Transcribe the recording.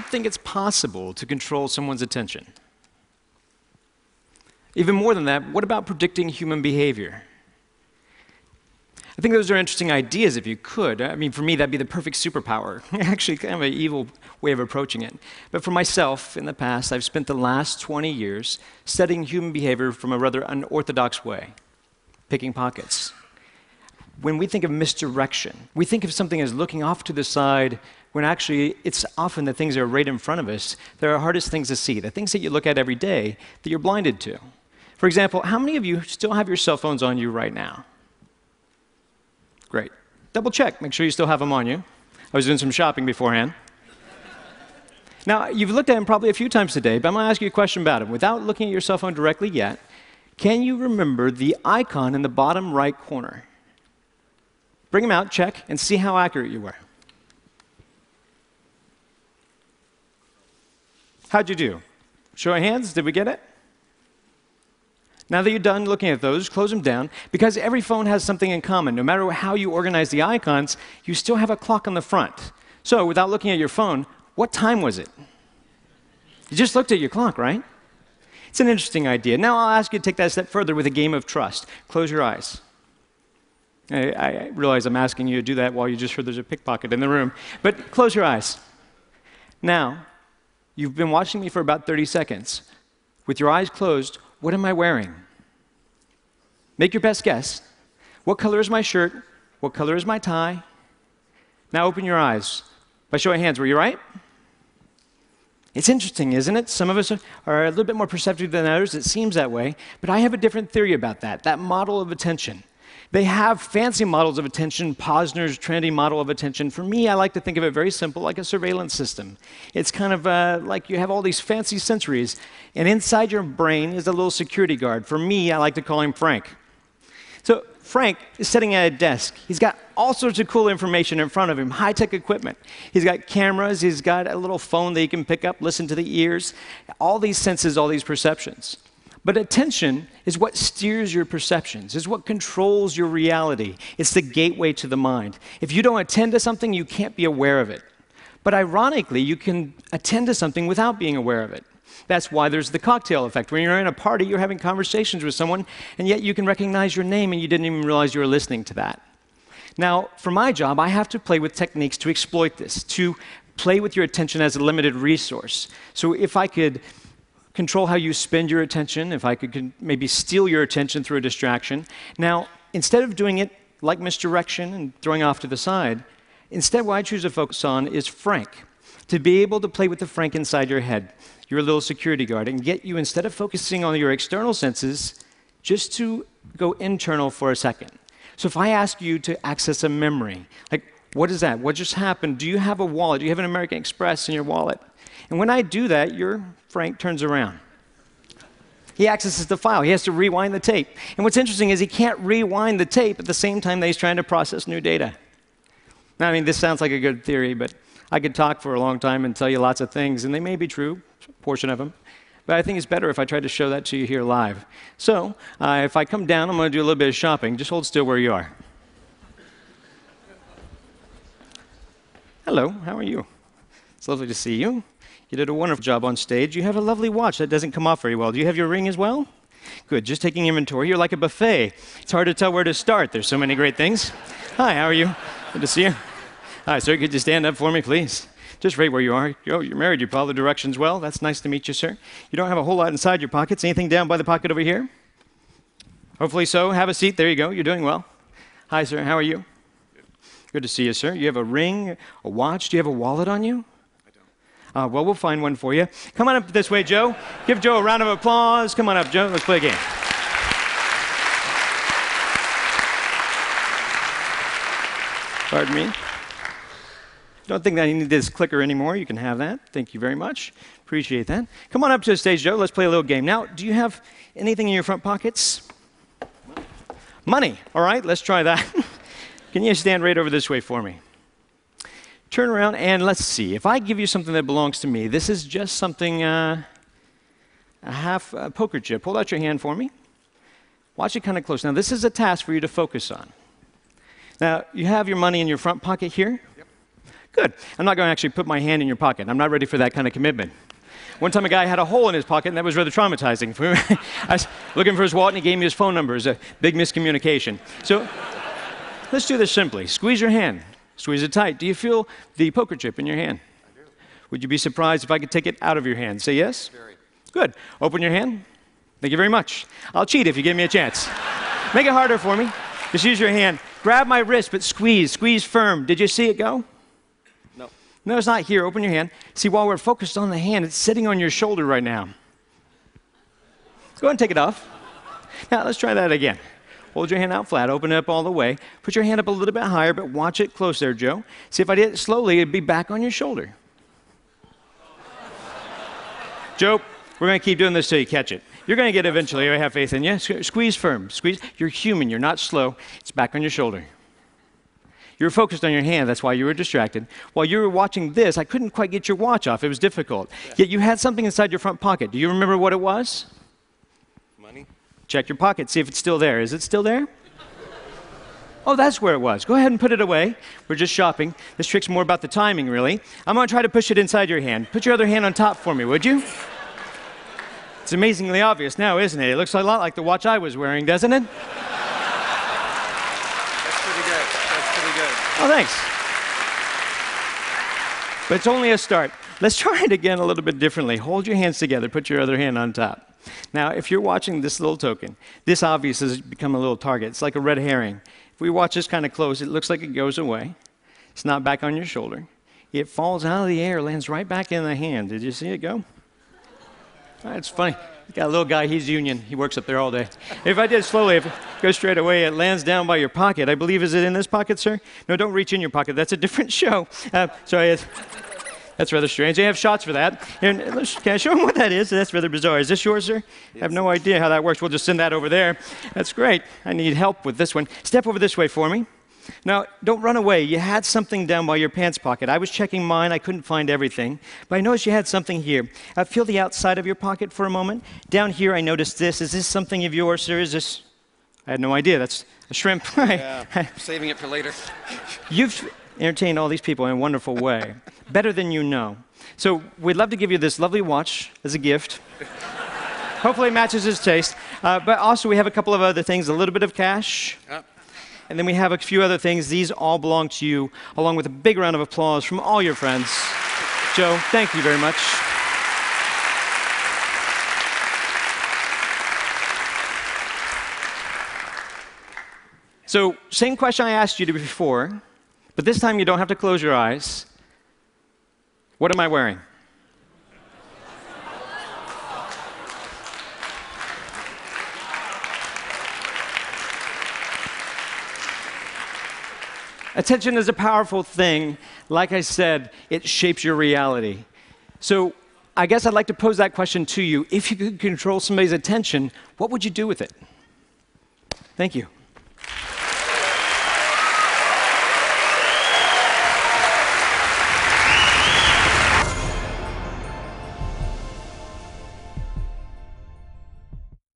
you think it's possible to control someone's attention? Even more than that, what about predicting human behavior? I think those are interesting ideas if you could. I mean, for me, that'd be the perfect superpower. Actually, kind of an evil way of approaching it. But for myself, in the past, I've spent the last 20 years studying human behavior from a rather unorthodox way, picking pockets. When we think of misdirection, we think of something as looking off to the side when actually it's often the things that are right in front of us that are hardest things to see, the things that you look at every day that you're blinded to. For example, how many of you still have your cell phones on you right now? Great. Double check, make sure you still have them on you. I was doing some shopping beforehand. now, you've looked at them probably a few times today, but I'm going to ask you a question about them. Without looking at your cell phone directly yet, can you remember the icon in the bottom right corner? Bring them out, check, and see how accurate you were. How'd you do? Show of hands, did we get it? Now that you're done looking at those, close them down. Because every phone has something in common. No matter how you organize the icons, you still have a clock on the front. So, without looking at your phone, what time was it? You just looked at your clock, right? It's an interesting idea. Now I'll ask you to take that a step further with a game of trust. Close your eyes. I, I realize I'm asking you to do that while you just heard there's a pickpocket in the room, but close your eyes. Now, you've been watching me for about 30 seconds. With your eyes closed, what am I wearing? Make your best guess. What color is my shirt? What color is my tie? Now open your eyes. By show of hands, were you right? It's interesting, isn't it? Some of us are a little bit more perceptive than others. It seems that way. But I have a different theory about that, that model of attention. They have fancy models of attention, Posner's trinity model of attention. For me, I like to think of it very simple, like a surveillance system. It's kind of uh, like you have all these fancy sensories, and inside your brain is a little security guard. For me, I like to call him Frank. So Frank is sitting at a desk. He's got all sorts of cool information in front of him, high tech equipment. He's got cameras, he's got a little phone that he can pick up, listen to the ears, all these senses, all these perceptions. But attention is what steers your perceptions, is what controls your reality. It's the gateway to the mind. If you don't attend to something, you can't be aware of it. But ironically, you can attend to something without being aware of it. That's why there's the cocktail effect. When you're in a party, you're having conversations with someone, and yet you can recognize your name and you didn't even realize you were listening to that. Now, for my job, I have to play with techniques to exploit this, to play with your attention as a limited resource. So if I could control how you spend your attention, if I could maybe steal your attention through a distraction. Now, instead of doing it like misdirection and throwing off to the side, instead what I choose to focus on is Frank. To be able to play with the Frank inside your head, your little security guard, and get you, instead of focusing on your external senses, just to go internal for a second. So if I ask you to access a memory, like, what is that? What just happened? Do you have a wallet? Do you have an American Express in your wallet? And when I do that, your Frank turns around. He accesses the file. He has to rewind the tape. And what's interesting is he can't rewind the tape at the same time that he's trying to process new data. Now, I mean, this sounds like a good theory, but I could talk for a long time and tell you lots of things, and they may be true, a portion of them. But I think it's better if I try to show that to you here live. So, uh, if I come down, I'm going to do a little bit of shopping. Just hold still where you are. Hello, how are you? It's lovely to see you. You did a wonderful job on stage. You have a lovely watch that doesn't come off very well. Do you have your ring as well? Good. Just taking inventory. You're like a buffet. It's hard to tell where to start. There's so many great things. Hi, how are you? Good to see you. Hi, sir. Could you stand up for me, please? Just right where you are. Oh, you're married. You follow the directions well. That's nice to meet you, sir. You don't have a whole lot inside your pockets. Anything down by the pocket over here? Hopefully so. Have a seat. There you go. You're doing well. Hi, sir. How are you? Good to see you, sir. You have a ring, a watch. Do you have a wallet on you? Uh, well, we'll find one for you. Come on up this way, Joe. Give Joe a round of applause. Come on up, Joe. Let's play a game. Pardon me. Don't think that I need this clicker anymore. You can have that. Thank you very much. Appreciate that. Come on up to the stage, Joe. Let's play a little game. Now, do you have anything in your front pockets? Money. All right, let's try that. can you stand right over this way for me? Turn around and let's see. If I give you something that belongs to me, this is just something, uh, a half a poker chip. Hold out your hand for me. Watch it kind of close. Now, this is a task for you to focus on. Now, you have your money in your front pocket here. Yep. Good. I'm not going to actually put my hand in your pocket. I'm not ready for that kind of commitment. One time, a guy had a hole in his pocket, and that was rather traumatizing. I was looking for his wallet, and he gave me his phone number. It was a big miscommunication. So let's do this simply. Squeeze your hand. Squeeze it tight. Do you feel the poker chip in your hand? I do. Would you be surprised if I could take it out of your hand? Say yes? Very. Good. Open your hand. Thank you very much. I'll cheat if you give me a chance. Make it harder for me. Just use your hand. Grab my wrist, but squeeze. Squeeze firm. Did you see it go? No. No, it's not here. Open your hand. See, while we're focused on the hand, it's sitting on your shoulder right now. Go ahead and take it off. Now, let's try that again. Hold your hand out flat, open it up all the way. Put your hand up a little bit higher, but watch it close there, Joe. See, if I did it slowly, it'd be back on your shoulder. Joe, we're going to keep doing this till you catch it. You're going to get eventually. I have faith in you. Squeeze firm. Squeeze. You're human. You're not slow. It's back on your shoulder. You were focused on your hand. That's why you were distracted. While you were watching this, I couldn't quite get your watch off. It was difficult. Yet you had something inside your front pocket. Do you remember what it was? Check your pocket. See if it's still there. Is it still there? Oh, that's where it was. Go ahead and put it away. We're just shopping. This trick's more about the timing, really. I'm going to try to push it inside your hand. Put your other hand on top for me, would you? It's amazingly obvious now, isn't it? It looks a lot like the watch I was wearing, doesn't it? That's pretty good. That's pretty good. Oh, thanks. But it's only a start. Let's try it again a little bit differently. Hold your hands together, put your other hand on top. Now, if you're watching this little token, this obviously has become a little target. It's like a red herring. If we watch this kind of close, it looks like it goes away. It's not back on your shoulder. It falls out of the air, lands right back in the hand. Did you see it go? That's funny. Got a little guy, he's union. He works up there all day. If I did slowly, if it goes straight away, it lands down by your pocket. I believe, is it in this pocket, sir? No, don't reach in your pocket. That's a different show. Uh, sorry, it's- that's rather strange. They have shots for that. Here, can I show them what that is? That's rather bizarre. Is this yours, sir? I have no idea how that works. We'll just send that over there. That's great. I need help with this one. Step over this way for me. Now, don't run away. You had something down by your pants pocket. I was checking mine. I couldn't find everything. But I noticed you had something here. Uh, feel the outside of your pocket for a moment. Down here, I noticed this. Is this something of yours, sir? Is this. I had no idea. That's a shrimp. Yeah. Saving it for later. You've entertained all these people in a wonderful way, better than you know. So we'd love to give you this lovely watch as a gift. Hopefully, it matches his taste. Uh, but also, we have a couple of other things a little bit of cash, and then we have a few other things. These all belong to you, along with a big round of applause from all your friends. Joe, thank you very much. So, same question I asked you before, but this time you don't have to close your eyes. What am I wearing? Attention is a powerful thing. Like I said, it shapes your reality. So, I guess I'd like to pose that question to you. If you could control somebody's attention, what would you do with it? Thank you.